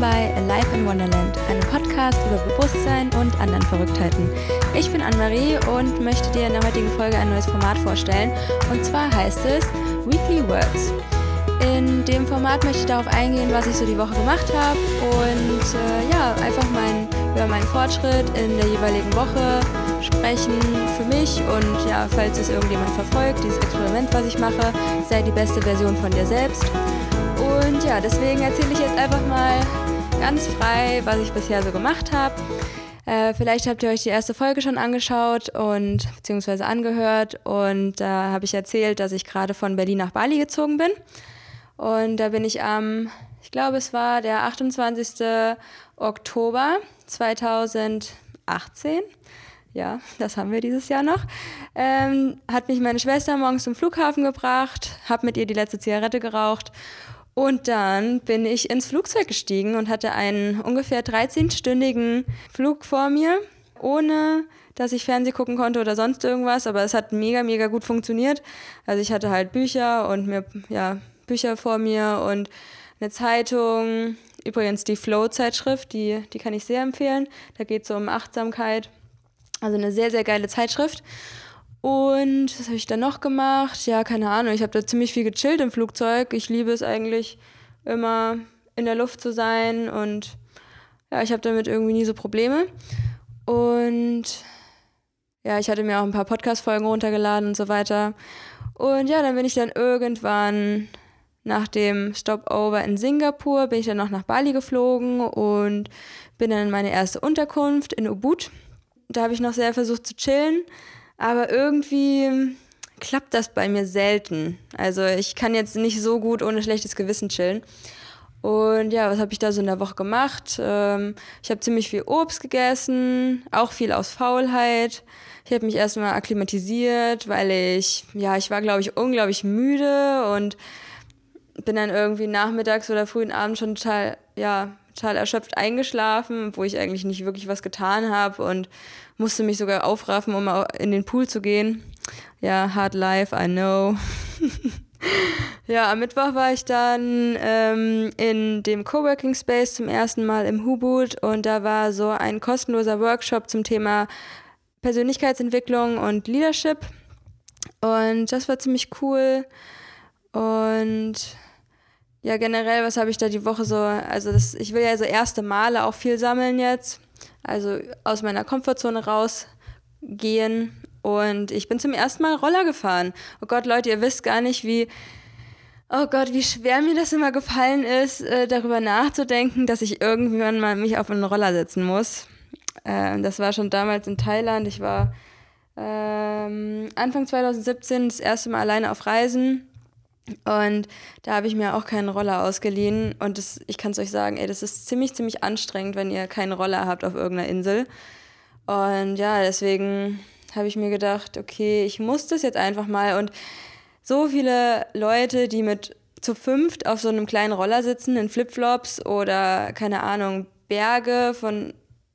Willkommen bei Alive in Wonderland, einem Podcast über Bewusstsein und anderen Verrücktheiten. Ich bin Anne-Marie und möchte dir in der heutigen Folge ein neues Format vorstellen. Und zwar heißt es Weekly Words. In dem Format möchte ich darauf eingehen, was ich so die Woche gemacht habe und äh, ja, einfach mein, über meinen Fortschritt in der jeweiligen Woche sprechen für mich und ja, falls es irgendjemand verfolgt, dieses Experiment, was ich mache, sei die beste Version von dir selbst. Und ja, deswegen erzähle ich jetzt einfach mal ganz frei, was ich bisher so gemacht habe. Äh, vielleicht habt ihr euch die erste Folge schon angeschaut und beziehungsweise angehört und da äh, habe ich erzählt, dass ich gerade von Berlin nach Bali gezogen bin. Und da bin ich am, ich glaube, es war der 28. Oktober 2018. Ja, das haben wir dieses Jahr noch. Ähm, hat mich meine Schwester morgens zum Flughafen gebracht, habe mit ihr die letzte Zigarette geraucht und dann bin ich ins Flugzeug gestiegen und hatte einen ungefähr 13-stündigen Flug vor mir, ohne dass ich Fernseh gucken konnte oder sonst irgendwas, aber es hat mega, mega gut funktioniert. Also ich hatte halt Bücher und mir, ja, Bücher vor mir und eine Zeitung. Übrigens die Flow-Zeitschrift, die, die kann ich sehr empfehlen. Da geht es um Achtsamkeit. Also eine sehr, sehr geile Zeitschrift. Und was habe ich dann noch gemacht? Ja, keine Ahnung. Ich habe da ziemlich viel gechillt im Flugzeug. Ich liebe es eigentlich immer in der Luft zu sein und ja, ich habe damit irgendwie nie so Probleme. Und ja, ich hatte mir auch ein paar Podcast-Folgen runtergeladen und so weiter. Und ja, dann bin ich dann irgendwann nach dem Stopover in Singapur bin ich dann noch nach Bali geflogen und bin dann in meine erste Unterkunft in Ubud. Da habe ich noch sehr versucht zu chillen, aber irgendwie klappt das bei mir selten. Also ich kann jetzt nicht so gut ohne schlechtes Gewissen chillen. Und ja, was habe ich da so in der Woche gemacht? Ähm, ich habe ziemlich viel Obst gegessen, auch viel aus Faulheit. Ich habe mich erstmal akklimatisiert, weil ich, ja, ich war, glaube ich, unglaublich müde und bin dann irgendwie nachmittags oder frühen Abend schon total, ja, total erschöpft eingeschlafen, wo ich eigentlich nicht wirklich was getan habe und musste mich sogar aufraffen, um in den Pool zu gehen. Ja, hard life, I know. ja, am Mittwoch war ich dann ähm, in dem Coworking Space zum ersten Mal im Hubut und da war so ein kostenloser Workshop zum Thema Persönlichkeitsentwicklung und Leadership. Und das war ziemlich cool. Und ja, generell, was habe ich da die Woche so, also das, ich will ja so erste Male auch viel sammeln jetzt, also aus meiner Komfortzone rausgehen und ich bin zum ersten Mal Roller gefahren. Oh Gott, Leute, ihr wisst gar nicht, wie, oh Gott, wie schwer mir das immer gefallen ist, äh, darüber nachzudenken, dass ich irgendwann mal mich auf einen Roller setzen muss. Äh, das war schon damals in Thailand. Ich war ähm, Anfang 2017 das erste Mal alleine auf Reisen und da habe ich mir auch keinen Roller ausgeliehen. Und das, ich kann es euch sagen, ey, das ist ziemlich, ziemlich anstrengend, wenn ihr keinen Roller habt auf irgendeiner Insel. Und ja, deswegen habe ich mir gedacht, okay, ich muss das jetzt einfach mal. Und so viele Leute, die mit zu fünft auf so einem kleinen Roller sitzen, in Flipflops oder keine Ahnung, Berge von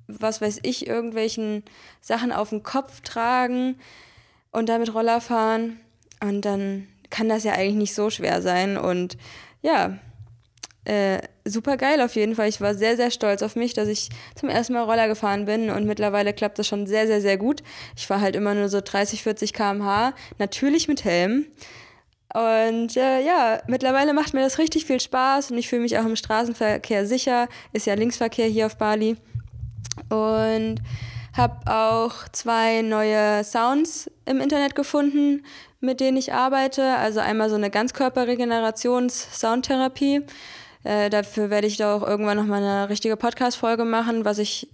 was weiß ich, irgendwelchen Sachen auf dem Kopf tragen und damit Roller fahren. Und dann kann das ja eigentlich nicht so schwer sein. Und ja, äh, super geil auf jeden Fall. Ich war sehr, sehr stolz auf mich, dass ich zum ersten Mal Roller gefahren bin und mittlerweile klappt das schon sehr, sehr, sehr gut. Ich fahre halt immer nur so 30, 40 km/h, natürlich mit Helm. Und äh, ja, mittlerweile macht mir das richtig viel Spaß und ich fühle mich auch im Straßenverkehr sicher. Ist ja Linksverkehr hier auf Bali. Und habe auch zwei neue Sounds im Internet gefunden, mit denen ich arbeite. Also einmal so eine Ganzkörperregenerations-Soundtherapie. Äh, dafür werde ich da auch irgendwann nochmal eine richtige Podcast-Folge machen, was ich,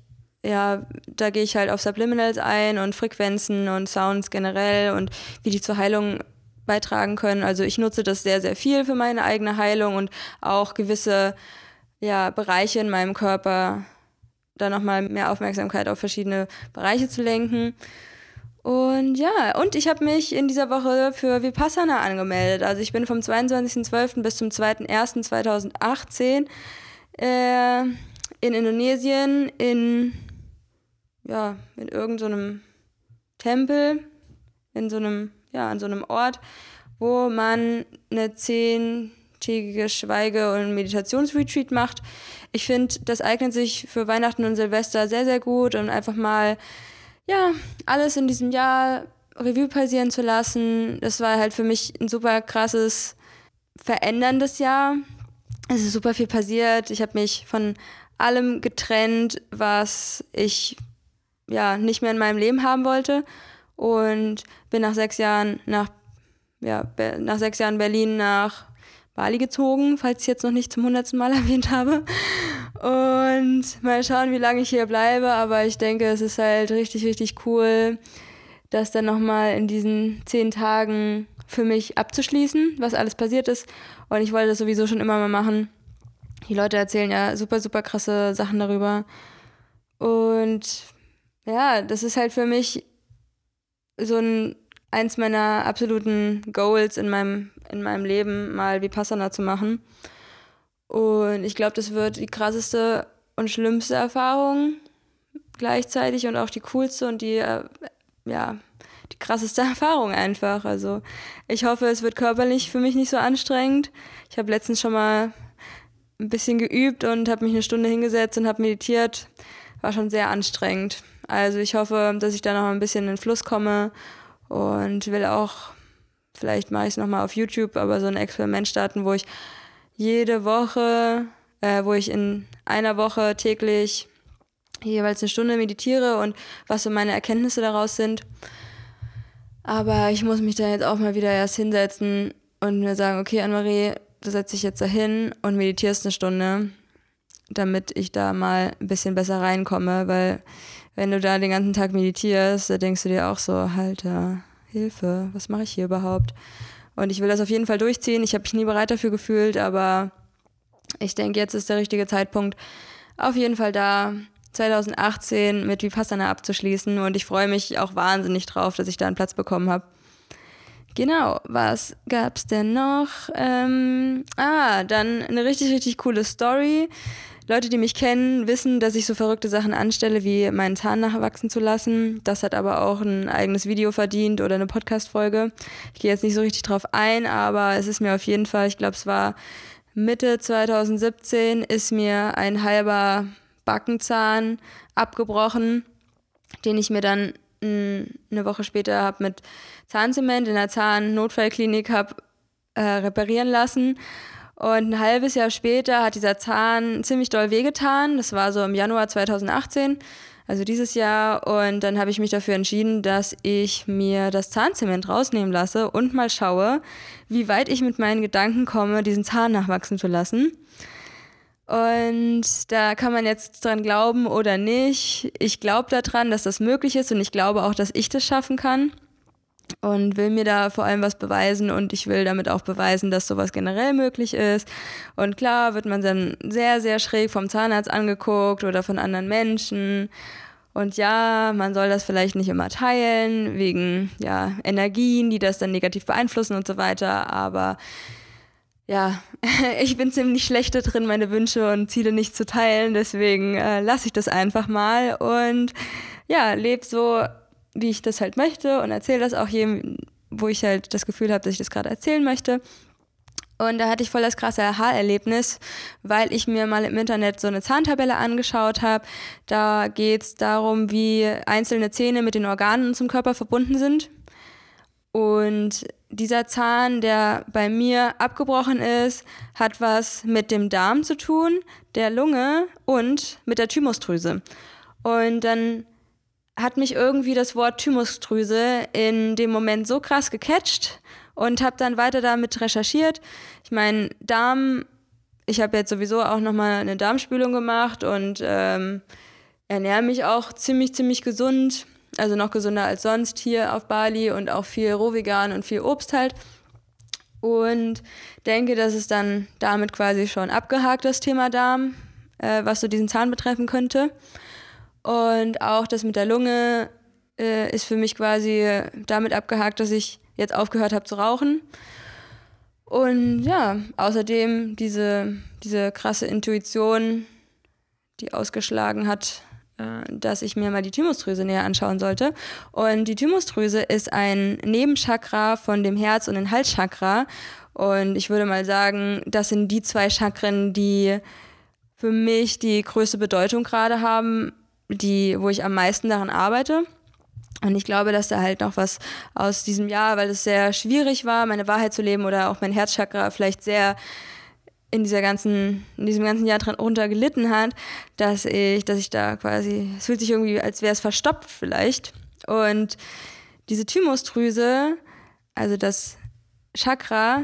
ja, da gehe ich halt auf Subliminals ein und Frequenzen und Sounds generell und wie die zur Heilung beitragen können. Also ich nutze das sehr, sehr viel für meine eigene Heilung und auch gewisse ja, Bereiche in meinem Körper da nochmal mehr Aufmerksamkeit auf verschiedene Bereiche zu lenken. Und ja, und ich habe mich in dieser Woche für Vipassana angemeldet. Also ich bin vom 22.12. bis zum 2.1.2018 äh, in Indonesien in, ja, in irgendeinem so Tempel, in so einem, ja, an so einem Ort, wo man eine 10 tägige Schweige- und Meditationsretreat macht. Ich finde, das eignet sich für Weihnachten und Silvester sehr, sehr gut und einfach mal, ja, alles in diesem Jahr Revue passieren zu lassen. Das war halt für mich ein super krasses, veränderndes Jahr. Es ist super viel passiert. Ich habe mich von allem getrennt, was ich ja nicht mehr in meinem Leben haben wollte und bin nach sechs Jahren nach ja, nach sechs Jahren Berlin nach Bali gezogen, falls ich jetzt noch nicht zum hundertsten Mal erwähnt habe. Und mal schauen, wie lange ich hier bleibe. Aber ich denke, es ist halt richtig, richtig cool, das dann nochmal in diesen zehn Tagen für mich abzuschließen, was alles passiert ist. Und ich wollte das sowieso schon immer mal machen. Die Leute erzählen ja super, super krasse Sachen darüber. Und ja, das ist halt für mich so ein eins meiner absoluten Goals in meinem, in meinem Leben, mal Vipassana zu machen. Und ich glaube, das wird die krasseste und schlimmste Erfahrung gleichzeitig und auch die coolste und die, äh, ja, die krasseste Erfahrung einfach. Also ich hoffe, es wird körperlich für mich nicht so anstrengend. Ich habe letztens schon mal ein bisschen geübt und habe mich eine Stunde hingesetzt und habe meditiert. War schon sehr anstrengend. Also ich hoffe, dass ich da noch ein bisschen in den Fluss komme und will auch, vielleicht mache ich es nochmal auf YouTube, aber so ein Experiment starten, wo ich jede Woche, äh, wo ich in einer Woche täglich jeweils eine Stunde meditiere und was so meine Erkenntnisse daraus sind. Aber ich muss mich da jetzt auch mal wieder erst hinsetzen und mir sagen, okay, Anne-Marie, du setzt dich jetzt da hin und meditierst eine Stunde, damit ich da mal ein bisschen besser reinkomme, weil wenn du da den ganzen Tag meditierst, da denkst du dir auch so, Alter, Hilfe, was mache ich hier überhaupt? Und ich will das auf jeden Fall durchziehen. Ich habe mich nie bereit dafür gefühlt, aber ich denke, jetzt ist der richtige Zeitpunkt, auf jeden Fall da 2018 mit Vipassana abzuschließen. Und ich freue mich auch wahnsinnig drauf, dass ich da einen Platz bekommen habe. Genau, was gab's denn noch? Ähm, ah, dann eine richtig, richtig coole Story. Leute, die mich kennen, wissen, dass ich so verrückte Sachen anstelle, wie meinen Zahn nachwachsen zu lassen. Das hat aber auch ein eigenes Video verdient oder eine Podcast-Folge. Ich gehe jetzt nicht so richtig drauf ein, aber es ist mir auf jeden Fall, ich glaube, es war Mitte 2017, ist mir ein halber Backenzahn abgebrochen, den ich mir dann eine Woche später habe mit Zahnzement in der Zahnnotfallklinik äh, reparieren lassen. Und ein halbes Jahr später hat dieser Zahn ziemlich doll wehgetan. Das war so im Januar 2018, also dieses Jahr. Und dann habe ich mich dafür entschieden, dass ich mir das Zahnzement rausnehmen lasse und mal schaue, wie weit ich mit meinen Gedanken komme, diesen Zahn nachwachsen zu lassen. Und da kann man jetzt dran glauben oder nicht. Ich glaube daran, dass das möglich ist und ich glaube auch, dass ich das schaffen kann und will mir da vor allem was beweisen und ich will damit auch beweisen, dass sowas generell möglich ist. Und klar wird man dann sehr, sehr schräg vom Zahnarzt angeguckt oder von anderen Menschen. Und ja, man soll das vielleicht nicht immer teilen, wegen ja, Energien, die das dann negativ beeinflussen und so weiter. Aber ja, ich bin ziemlich schlecht drin, meine Wünsche und Ziele nicht zu teilen. Deswegen äh, lasse ich das einfach mal und ja, lebe so wie ich das halt möchte und erzähle das auch jedem, wo ich halt das Gefühl habe, dass ich das gerade erzählen möchte. Und da hatte ich voll das krasse Aha-Erlebnis, weil ich mir mal im Internet so eine Zahntabelle angeschaut habe. Da geht es darum, wie einzelne Zähne mit den Organen unserem Körper verbunden sind. Und dieser Zahn, der bei mir abgebrochen ist, hat was mit dem Darm zu tun, der Lunge und mit der Thymusdrüse. Und dann hat mich irgendwie das Wort Thymusdrüse in dem Moment so krass gecatcht und habe dann weiter damit recherchiert. Ich meine, Darm, ich habe jetzt sowieso auch nochmal eine Darmspülung gemacht und ähm, ernähre mich auch ziemlich, ziemlich gesund. Also noch gesünder als sonst hier auf Bali und auch viel Rohvegan und viel Obst halt. Und denke, dass es dann damit quasi schon abgehakt, das Thema Darm, äh, was so diesen Zahn betreffen könnte. Und auch das mit der Lunge äh, ist für mich quasi damit abgehakt, dass ich jetzt aufgehört habe zu rauchen. Und ja, außerdem diese, diese krasse Intuition, die ausgeschlagen hat, äh, dass ich mir mal die Thymusdrüse näher anschauen sollte. Und die Thymusdrüse ist ein Nebenchakra von dem Herz- und dem Halschakra. Und ich würde mal sagen, das sind die zwei Chakren, die für mich die größte Bedeutung gerade haben, die, wo ich am meisten daran arbeite. Und ich glaube, dass da halt noch was aus diesem Jahr, weil es sehr schwierig war, meine Wahrheit zu leben oder auch mein Herzchakra vielleicht sehr in dieser ganzen, in diesem ganzen Jahr dran runter gelitten hat, dass ich, dass ich da quasi, es fühlt sich irgendwie, als wäre es verstopft vielleicht. Und diese Thymusdrüse, also das Chakra,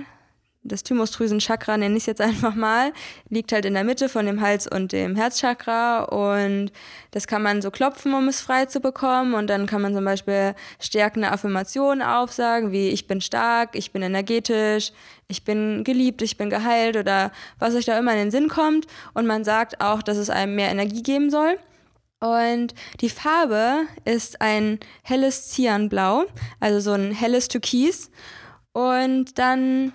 das Thymusdrüsen-Chakra nenne ich es jetzt einfach mal, liegt halt in der Mitte von dem Hals und dem Herzchakra und das kann man so klopfen, um es frei zu bekommen und dann kann man zum Beispiel stärkende Affirmationen aufsagen, wie ich bin stark, ich bin energetisch, ich bin geliebt, ich bin geheilt oder was euch da immer in den Sinn kommt und man sagt auch, dass es einem mehr Energie geben soll. Und die Farbe ist ein helles Cyanblau, also so ein helles Türkis. Und dann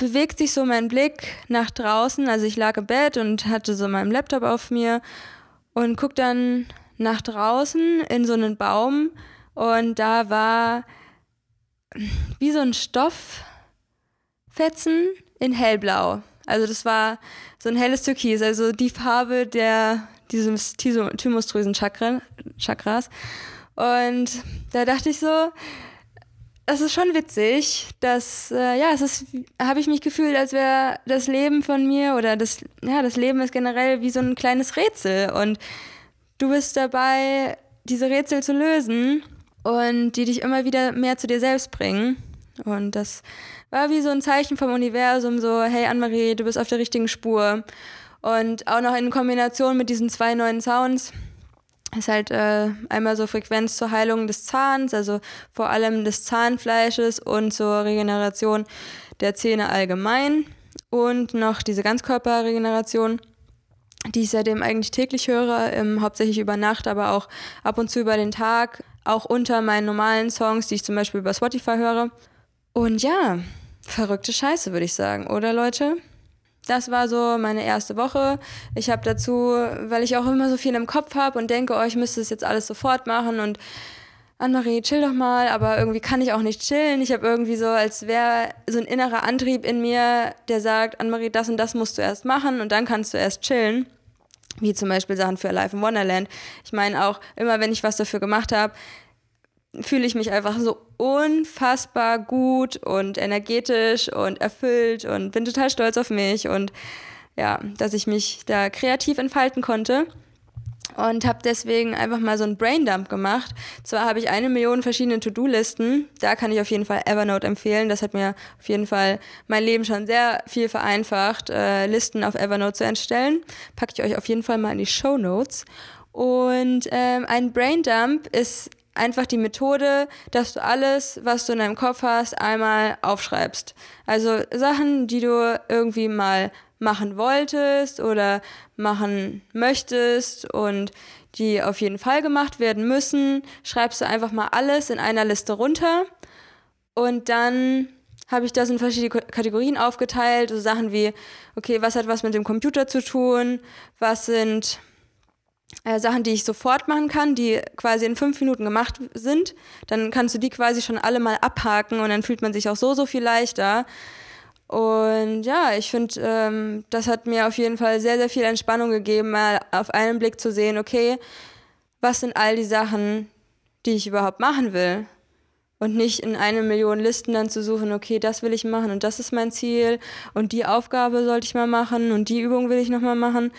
bewegt sich so mein Blick nach draußen. Also ich lag im Bett und hatte so meinen Laptop auf mir und guck dann nach draußen in so einen Baum und da war wie so ein Stofffetzen in hellblau. Also das war so ein helles Türkis, also die Farbe der dieses Thymusdrüsen-Chakras. Und da dachte ich so, das ist schon witzig, dass, äh, ja, es ist, habe ich mich gefühlt, als wäre das Leben von mir oder das, ja, das Leben ist generell wie so ein kleines Rätsel und du bist dabei, diese Rätsel zu lösen und die dich immer wieder mehr zu dir selbst bringen. Und das war wie so ein Zeichen vom Universum, so, hey Anne-Marie, du bist auf der richtigen Spur. Und auch noch in Kombination mit diesen zwei neuen Sounds ist halt äh, einmal so Frequenz zur Heilung des Zahns, also vor allem des Zahnfleisches und zur Regeneration der Zähne allgemein und noch diese Ganzkörperregeneration, die ich seitdem eigentlich täglich höre, ähm, hauptsächlich über Nacht, aber auch ab und zu über den Tag, auch unter meinen normalen Songs, die ich zum Beispiel über Spotify höre. Und ja, verrückte Scheiße, würde ich sagen, oder Leute? Das war so meine erste Woche. Ich habe dazu, weil ich auch immer so viel im Kopf habe und denke, oh, ich müsste es jetzt alles sofort machen und Anne-Marie, chill doch mal, aber irgendwie kann ich auch nicht chillen. Ich habe irgendwie so, als wäre so ein innerer Antrieb in mir, der sagt, Anne-Marie, das und das musst du erst machen und dann kannst du erst chillen. Wie zum Beispiel Sachen für Life in Wonderland. Ich meine auch, immer wenn ich was dafür gemacht habe, fühle ich mich einfach so unfassbar gut und energetisch und erfüllt und bin total stolz auf mich und ja, dass ich mich da kreativ entfalten konnte und habe deswegen einfach mal so einen Braindump gemacht. Zwar habe ich eine Million verschiedene To-Do-Listen, da kann ich auf jeden Fall Evernote empfehlen. Das hat mir auf jeden Fall mein Leben schon sehr viel vereinfacht, äh, Listen auf Evernote zu erstellen. Packe ich euch auf jeden Fall mal in die Show Notes. Und ähm, ein Braindump ist einfach die Methode, dass du alles, was du in deinem Kopf hast, einmal aufschreibst. Also Sachen, die du irgendwie mal machen wolltest oder machen möchtest und die auf jeden Fall gemacht werden müssen, schreibst du einfach mal alles in einer Liste runter und dann habe ich das in verschiedene Kategorien aufgeteilt, so Sachen wie, okay, was hat was mit dem Computer zu tun, was sind äh, Sachen, die ich sofort machen kann, die quasi in fünf Minuten gemacht sind, dann kannst du die quasi schon alle mal abhaken und dann fühlt man sich auch so, so viel leichter. Und ja, ich finde, ähm, das hat mir auf jeden Fall sehr, sehr viel Entspannung gegeben, mal auf einen Blick zu sehen, okay, was sind all die Sachen, die ich überhaupt machen will? Und nicht in eine Million Listen dann zu suchen, okay, das will ich machen und das ist mein Ziel und die Aufgabe sollte ich mal machen und die Übung will ich nochmal machen.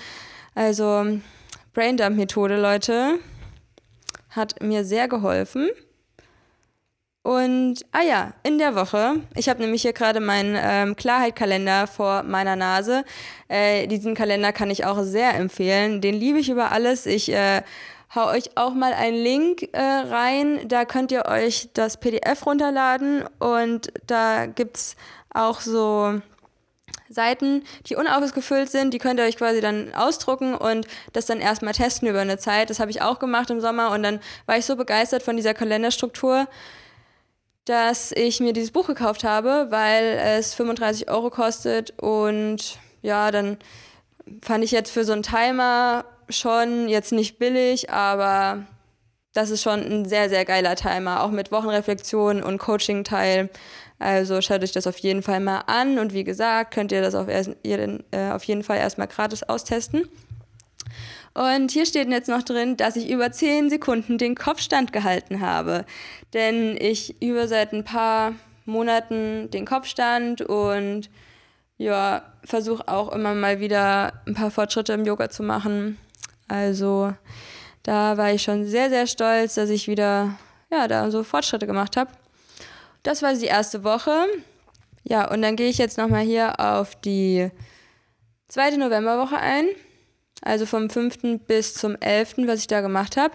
Also Braindump-Methode, Leute, hat mir sehr geholfen. Und, ah ja, in der Woche, ich habe nämlich hier gerade meinen ähm, Klarheit-Kalender vor meiner Nase. Äh, diesen Kalender kann ich auch sehr empfehlen. Den liebe ich über alles. Ich äh, hau euch auch mal einen Link äh, rein. Da könnt ihr euch das PDF runterladen und da gibt es auch so Seiten, die unausgefüllt sind, die könnt ihr euch quasi dann ausdrucken und das dann erstmal testen über eine Zeit. Das habe ich auch gemacht im Sommer und dann war ich so begeistert von dieser Kalenderstruktur, dass ich mir dieses Buch gekauft habe, weil es 35 Euro kostet und ja, dann fand ich jetzt für so einen Timer schon jetzt nicht billig, aber das ist schon ein sehr, sehr geiler Timer, auch mit Wochenreflexion und Coaching-Teil. Also schaut euch das auf jeden Fall mal an und wie gesagt, könnt ihr das auf, erst, ihr, äh, auf jeden Fall erstmal gratis austesten. Und hier steht jetzt noch drin, dass ich über 10 Sekunden den Kopfstand gehalten habe. Denn ich übe seit ein paar Monaten den Kopfstand und ja, versuche auch immer mal wieder ein paar Fortschritte im Yoga zu machen. Also da war ich schon sehr, sehr stolz, dass ich wieder ja, da so Fortschritte gemacht habe. Das war die erste Woche. Ja, und dann gehe ich jetzt nochmal hier auf die zweite Novemberwoche ein. Also vom 5. bis zum 11., was ich da gemacht habe.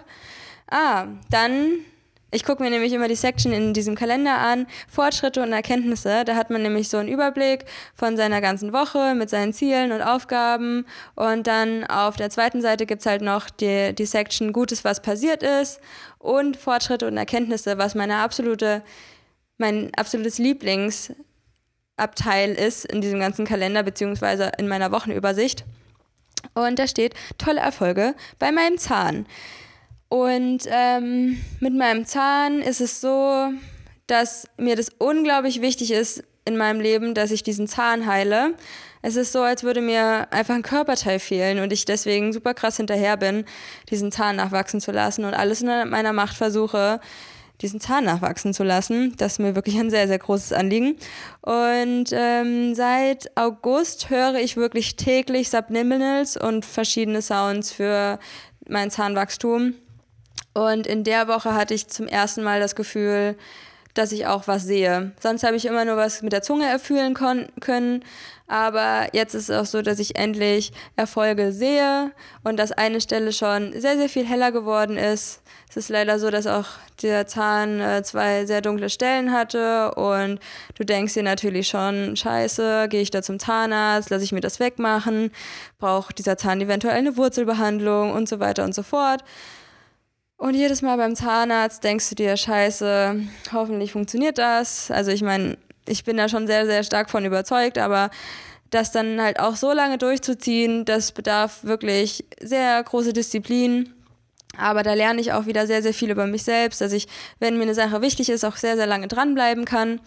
Ah, dann ich gucke mir nämlich immer die Section in diesem Kalender an, Fortschritte und Erkenntnisse. Da hat man nämlich so einen Überblick von seiner ganzen Woche mit seinen Zielen und Aufgaben. Und dann auf der zweiten Seite gibt es halt noch die, die Section Gutes, was passiert ist und Fortschritte und Erkenntnisse, was meine absolute, mein absolutes Lieblingsabteil ist in diesem ganzen Kalender, beziehungsweise in meiner Wochenübersicht. Und da steht tolle Erfolge bei meinem Zahn. Und ähm, mit meinem Zahn ist es so, dass mir das unglaublich wichtig ist in meinem Leben, dass ich diesen Zahn heile. Es ist so, als würde mir einfach ein Körperteil fehlen und ich deswegen super krass hinterher bin, diesen Zahn nachwachsen zu lassen und alles in meiner Macht versuche, diesen Zahn nachwachsen zu lassen. Das ist mir wirklich ein sehr, sehr großes Anliegen. Und ähm, seit August höre ich wirklich täglich Subliminals und verschiedene Sounds für mein Zahnwachstum. Und in der Woche hatte ich zum ersten Mal das Gefühl, dass ich auch was sehe. Sonst habe ich immer nur was mit der Zunge erfüllen können. Aber jetzt ist es auch so, dass ich endlich Erfolge sehe und dass eine Stelle schon sehr, sehr viel heller geworden ist. Es ist leider so, dass auch der Zahn äh, zwei sehr dunkle Stellen hatte und du denkst dir natürlich schon, scheiße, gehe ich da zum Zahnarzt, lasse ich mir das wegmachen, braucht dieser Zahn eventuell eine Wurzelbehandlung und so weiter und so fort. Und jedes Mal beim Zahnarzt denkst du dir, scheiße, hoffentlich funktioniert das. Also ich meine, ich bin da schon sehr, sehr stark von überzeugt, aber das dann halt auch so lange durchzuziehen, das bedarf wirklich sehr große Disziplin. Aber da lerne ich auch wieder sehr, sehr viel über mich selbst, dass ich, wenn mir eine Sache wichtig ist, auch sehr, sehr lange dranbleiben kann.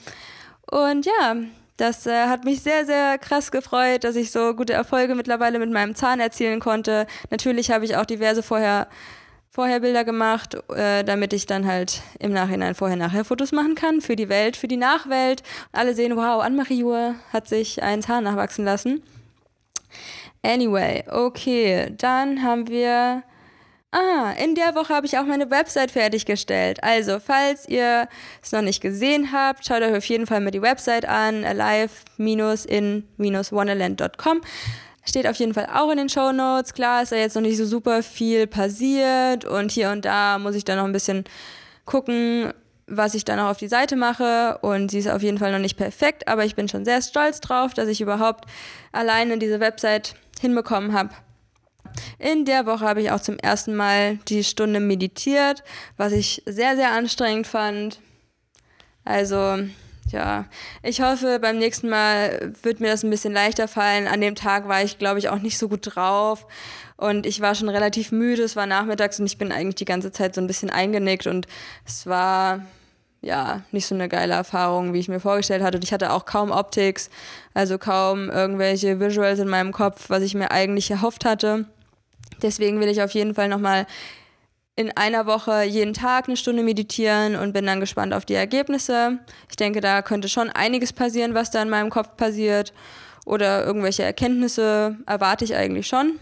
Und ja, das äh, hat mich sehr, sehr krass gefreut, dass ich so gute Erfolge mittlerweile mit meinem Zahn erzielen konnte. Natürlich habe ich auch diverse vorher Vorherbilder gemacht, äh, damit ich dann halt im Nachhinein vorher-nachher Fotos machen kann für die Welt, für die Nachwelt. Und alle sehen, wow, Anne-Marie Jur hat sich ein Haar nachwachsen lassen. Anyway, okay, dann haben wir. Ah, in der Woche habe ich auch meine Website fertiggestellt. Also, falls ihr es noch nicht gesehen habt, schaut euch auf jeden Fall mal die Website an, alive-in-wonderland.com. Steht auf jeden Fall auch in den Show Notes. Klar ist da jetzt noch nicht so super viel passiert und hier und da muss ich dann noch ein bisschen gucken, was ich dann auch auf die Seite mache. Und sie ist auf jeden Fall noch nicht perfekt, aber ich bin schon sehr stolz drauf, dass ich überhaupt alleine diese Website hinbekommen habe. In der Woche habe ich auch zum ersten Mal die Stunde meditiert, was ich sehr, sehr anstrengend fand. Also ja, ich hoffe, beim nächsten Mal wird mir das ein bisschen leichter fallen. An dem Tag war ich, glaube ich, auch nicht so gut drauf. Und ich war schon relativ müde. Es war nachmittags und ich bin eigentlich die ganze Zeit so ein bisschen eingenickt. Und es war, ja, nicht so eine geile Erfahrung, wie ich mir vorgestellt hatte. Und ich hatte auch kaum Optics, also kaum irgendwelche Visuals in meinem Kopf, was ich mir eigentlich erhofft hatte. Deswegen will ich auf jeden Fall nochmal in einer Woche jeden Tag eine Stunde meditieren und bin dann gespannt auf die Ergebnisse. Ich denke, da könnte schon einiges passieren, was da in meinem Kopf passiert. Oder irgendwelche Erkenntnisse erwarte ich eigentlich schon,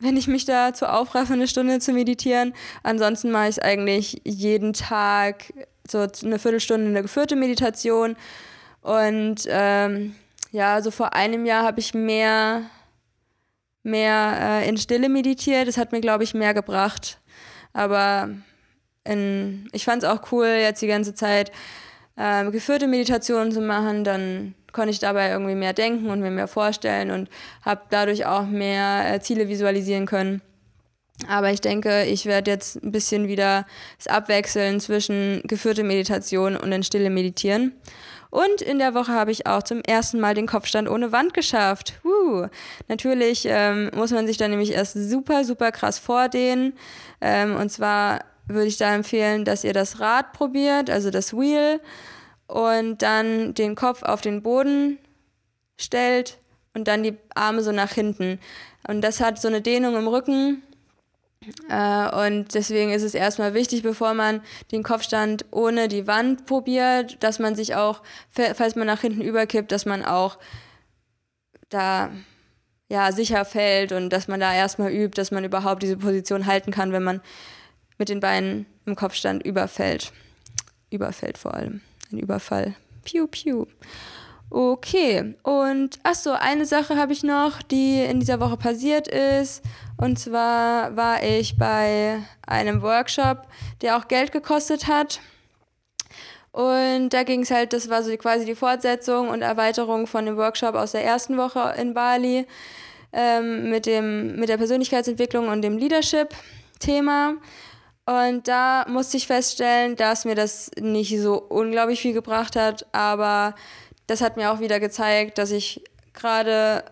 wenn ich mich dazu aufraffe, eine Stunde zu meditieren. Ansonsten mache ich eigentlich jeden Tag so eine Viertelstunde eine geführte Meditation. Und ähm, ja, so vor einem Jahr habe ich mehr, mehr äh, in Stille meditiert. Das hat mir, glaube ich, mehr gebracht aber in, ich fand es auch cool, jetzt die ganze Zeit äh, geführte Meditationen zu machen. Dann konnte ich dabei irgendwie mehr denken und mir mehr vorstellen und habe dadurch auch mehr äh, Ziele visualisieren können. Aber ich denke, ich werde jetzt ein bisschen wieder das abwechseln zwischen geführte Meditation und in Stille meditieren. Und in der Woche habe ich auch zum ersten Mal den Kopfstand ohne Wand geschafft. Uh, natürlich ähm, muss man sich dann nämlich erst super, super krass vordehnen. Ähm, und zwar würde ich da empfehlen, dass ihr das Rad probiert, also das Wheel, und dann den Kopf auf den Boden stellt und dann die Arme so nach hinten. Und das hat so eine Dehnung im Rücken. Äh, und deswegen ist es erstmal wichtig, bevor man den Kopfstand ohne die Wand probiert, dass man sich auch, falls man nach hinten überkippt, dass man auch da ja, sicher fällt und dass man da erstmal übt, dass man überhaupt diese Position halten kann, wenn man mit den Beinen im Kopfstand überfällt. Überfällt vor allem. Ein Überfall. Piu, piu. Okay, und ach so, eine Sache habe ich noch, die in dieser Woche passiert ist. Und zwar war ich bei einem Workshop, der auch Geld gekostet hat. Und da ging es halt, das war so quasi die Fortsetzung und Erweiterung von dem Workshop aus der ersten Woche in Bali ähm, mit, dem, mit der Persönlichkeitsentwicklung und dem Leadership-Thema. Und da musste ich feststellen, dass mir das nicht so unglaublich viel gebracht hat, aber das hat mir auch wieder gezeigt, dass ich gerade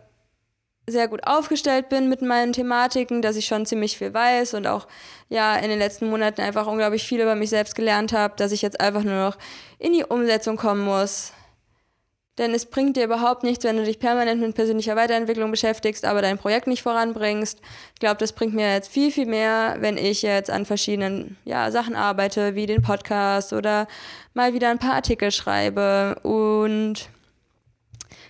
sehr gut aufgestellt bin mit meinen Thematiken, dass ich schon ziemlich viel weiß und auch ja in den letzten Monaten einfach unglaublich viel über mich selbst gelernt habe, dass ich jetzt einfach nur noch in die Umsetzung kommen muss. Denn es bringt dir überhaupt nichts, wenn du dich permanent mit persönlicher Weiterentwicklung beschäftigst, aber dein Projekt nicht voranbringst. Ich glaube, das bringt mir jetzt viel, viel mehr, wenn ich jetzt an verschiedenen ja, Sachen arbeite, wie den Podcast oder mal wieder ein paar Artikel schreibe und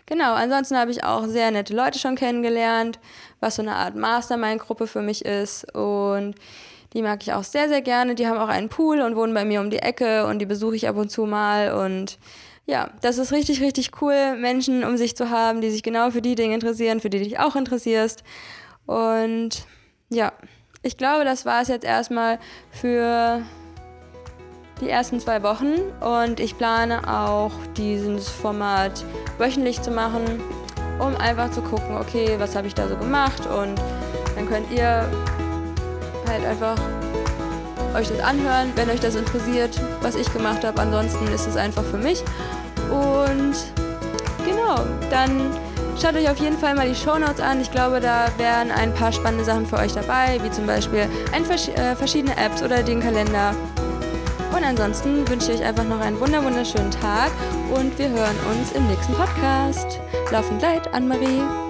Genau, ansonsten habe ich auch sehr nette Leute schon kennengelernt, was so eine Art Mastermind-Gruppe für mich ist. Und die mag ich auch sehr, sehr gerne. Die haben auch einen Pool und wohnen bei mir um die Ecke und die besuche ich ab und zu mal. Und ja, das ist richtig, richtig cool, Menschen um sich zu haben, die sich genau für die Dinge interessieren, für die dich auch interessierst. Und ja, ich glaube, das war es jetzt erstmal für die ersten zwei Wochen und ich plane auch dieses Format wöchentlich zu machen, um einfach zu gucken, okay, was habe ich da so gemacht und dann könnt ihr halt einfach euch das anhören, wenn euch das interessiert, was ich gemacht habe. Ansonsten ist es einfach für mich. Und genau, dann schaut euch auf jeden Fall mal die Shownotes an. Ich glaube, da wären ein paar spannende Sachen für euch dabei, wie zum Beispiel ein, äh, verschiedene Apps oder den Kalender und ansonsten wünsche ich euch einfach noch einen wunderschönen Tag und wir hören uns im nächsten Podcast. Laufend leid, Anne-Marie.